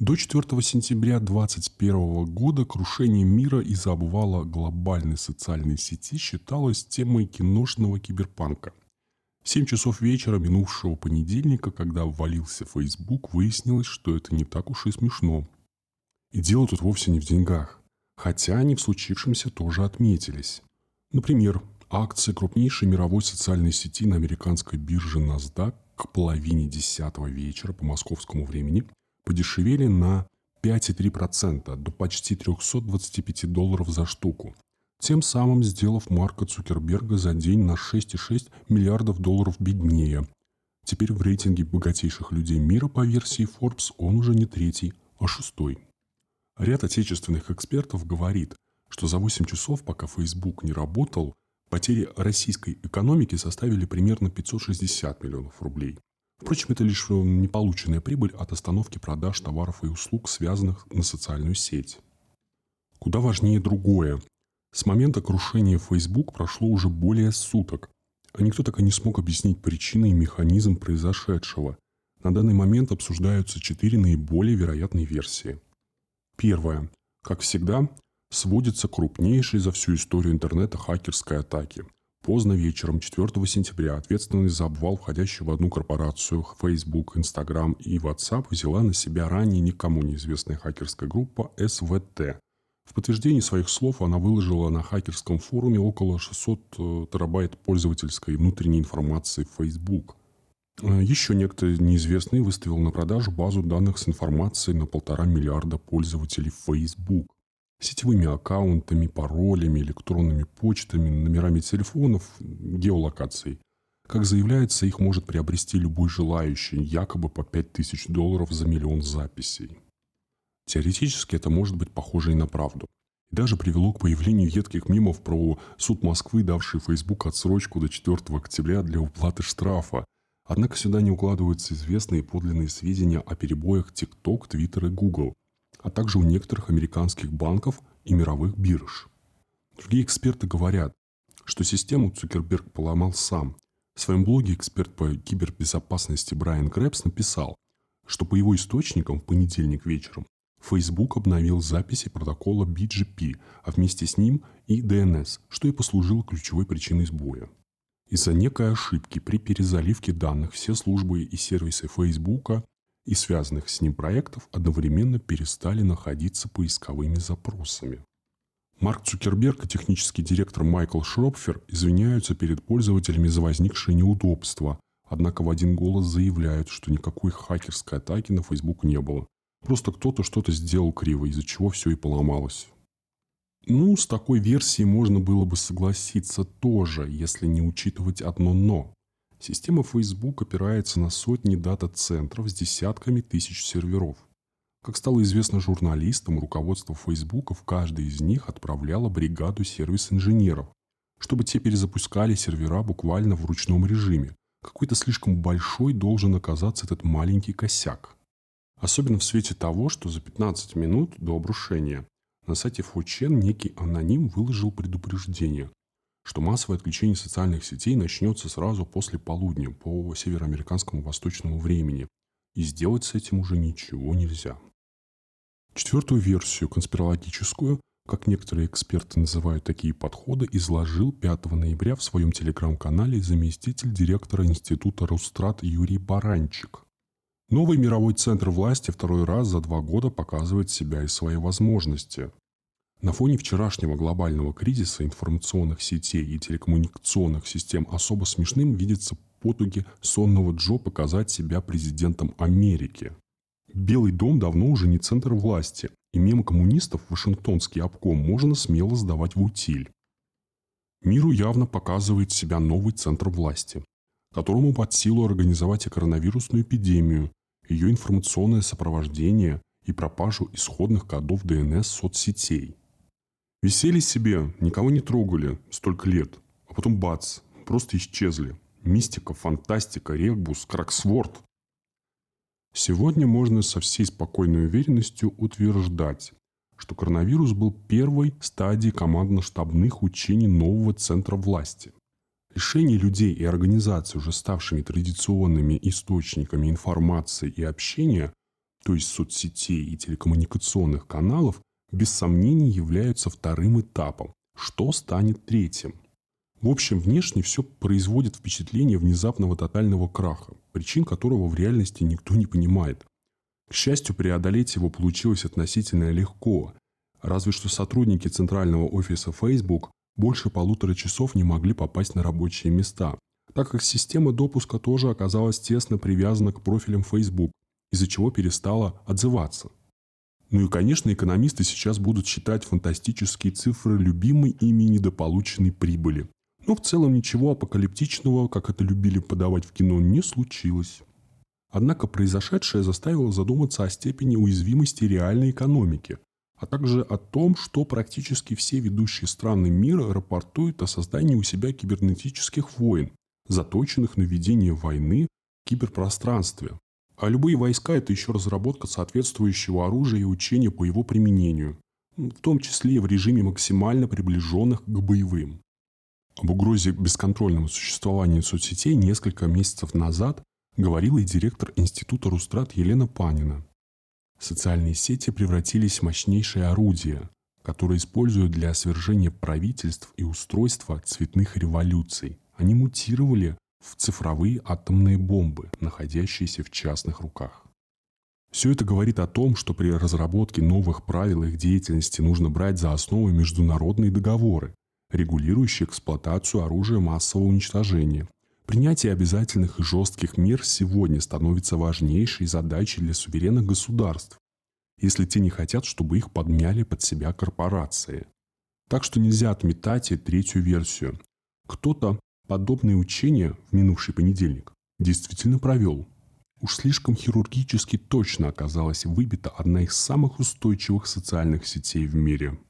До 4 сентября 2021 года крушение мира из-за обвала глобальной социальной сети считалось темой киношного киберпанка. В 7 часов вечера минувшего понедельника, когда ввалился Facebook, выяснилось, что это не так уж и смешно. И дело тут вовсе не в деньгах. Хотя они в случившемся тоже отметились. Например, акции крупнейшей мировой социальной сети на американской бирже NASDAQ к половине десятого вечера по московскому времени подешевели на 5,3% до почти 325 долларов за штуку, тем самым сделав Марка Цукерберга за день на 6,6 миллиардов долларов беднее. Теперь в рейтинге богатейших людей мира по версии Forbes он уже не третий, а шестой. Ряд отечественных экспертов говорит, что за 8 часов, пока Facebook не работал, потери российской экономики составили примерно 560 миллионов рублей. Впрочем, это лишь неполученная прибыль от остановки продаж товаров и услуг, связанных на социальную сеть. Куда важнее другое. С момента крушения Facebook прошло уже более суток, а никто так и не смог объяснить причины и механизм произошедшего. На данный момент обсуждаются четыре наиболее вероятные версии. Первая. Как всегда, сводится к крупнейшей за всю историю интернета хакерской атаке. Поздно вечером 4 сентября ответственность за обвал, входящий в одну корпорацию Facebook, Instagram и WhatsApp, взяла на себя ранее никому неизвестная хакерская группа СВТ. В подтверждении своих слов она выложила на хакерском форуме около 600 э, терабайт пользовательской внутренней информации Facebook. Э, Еще некто неизвестный выставил на продажу базу данных с информацией на полтора миллиарда пользователей Facebook сетевыми аккаунтами, паролями, электронными почтами, номерами телефонов, геолокацией. Как заявляется, их может приобрести любой желающий, якобы по 5000 долларов за миллион записей. Теоретически это может быть похоже и на правду. И даже привело к появлению едких мимов про суд Москвы, давший Facebook отсрочку до 4 октября для уплаты штрафа. Однако сюда не укладываются известные подлинные сведения о перебоях TikTok, Twitter и Google а также у некоторых американских банков и мировых бирж. Другие эксперты говорят, что систему Цукерберг поломал сам. В своем блоге эксперт по кибербезопасности Брайан Грэпс написал, что по его источникам в понедельник вечером Facebook обновил записи протокола BGP, а вместе с ним и DNS, что и послужило ключевой причиной сбоя. Из-за некой ошибки при перезаливке данных все службы и сервисы Facebook и связанных с ним проектов одновременно перестали находиться поисковыми запросами. Марк Цукерберг и технический директор Майкл Шропфер извиняются перед пользователями за возникшее неудобство, однако в один голос заявляют, что никакой хакерской атаки на Facebook не было. Просто кто-то что-то сделал криво, из-за чего все и поломалось. Ну, с такой версией можно было бы согласиться тоже, если не учитывать одно «но». Система Facebook опирается на сотни дата-центров с десятками тысяч серверов. Как стало известно журналистам, руководство Facebook в каждый из них отправляло бригаду сервис-инженеров, чтобы те перезапускали сервера буквально в ручном режиме. Какой-то слишком большой должен оказаться этот маленький косяк. Особенно в свете того, что за 15 минут до обрушения на сайте Фочен некий аноним выложил предупреждение, что массовое отключение социальных сетей начнется сразу после полудня по североамериканскому восточному времени, и сделать с этим уже ничего нельзя. Четвертую версию, конспирологическую, как некоторые эксперты называют такие подходы, изложил 5 ноября в своем телеграм-канале заместитель директора Института Рустрат Юрий Баранчик. Новый мировой центр власти второй раз за два года показывает себя и свои возможности. На фоне вчерашнего глобального кризиса информационных сетей и телекоммуникационных систем особо смешным видится потуги сонного Джо показать себя президентом Америки. Белый дом давно уже не центр власти, и мимо коммунистов Вашингтонский обком можно смело сдавать в утиль. Миру явно показывает себя новый центр власти, которому под силу организовать и коронавирусную эпидемию, ее информационное сопровождение и пропажу исходных кодов ДНС соцсетей. Висели себе, никого не трогали столько лет. А потом бац, просто исчезли. Мистика, фантастика, регбус, краксворд. Сегодня можно со всей спокойной уверенностью утверждать, что коронавирус был первой стадией командно-штабных учений нового центра власти. Решение людей и организаций, уже ставшими традиционными источниками информации и общения, то есть соцсетей и телекоммуникационных каналов, без сомнений являются вторым этапом. Что станет третьим? В общем, внешне все производит впечатление внезапного тотального краха, причин которого в реальности никто не понимает. К счастью, преодолеть его получилось относительно легко, разве что сотрудники центрального офиса Facebook больше полутора часов не могли попасть на рабочие места, так как система допуска тоже оказалась тесно привязана к профилям Facebook, из-за чего перестала отзываться. Ну и, конечно, экономисты сейчас будут считать фантастические цифры любимой ими недополученной прибыли. Но в целом ничего апокалиптичного, как это любили подавать в кино, не случилось. Однако произошедшее заставило задуматься о степени уязвимости реальной экономики, а также о том, что практически все ведущие страны мира рапортуют о создании у себя кибернетических войн, заточенных на ведение войны в киберпространстве. А любые войска – это еще разработка соответствующего оружия и учения по его применению, в том числе в режиме максимально приближенных к боевым. Об угрозе бесконтрольного существования соцсетей несколько месяцев назад говорила и директор Института Рустрат Елена Панина. Социальные сети превратились в мощнейшее орудие, которое используют для свержения правительств и устройства цветных революций. Они мутировали в цифровые атомные бомбы, находящиеся в частных руках. Все это говорит о том, что при разработке новых правил их деятельности нужно брать за основу международные договоры, регулирующие эксплуатацию оружия массового уничтожения. Принятие обязательных и жестких мер сегодня становится важнейшей задачей для суверенных государств, если те не хотят, чтобы их подмяли под себя корпорации. Так что нельзя отметать и третью версию. Кто-то подобные учения в минувший понедельник действительно провел. Уж слишком хирургически точно оказалась выбита одна из самых устойчивых социальных сетей в мире –